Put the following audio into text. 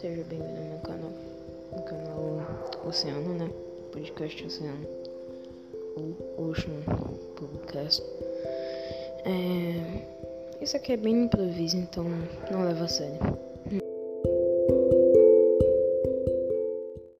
Seja bem-vindo ao meu canal, no canal Oceano, né? Podcast Oceano, ou Ocean Podcast. É... Isso aqui é bem improviso, então não leva a sério.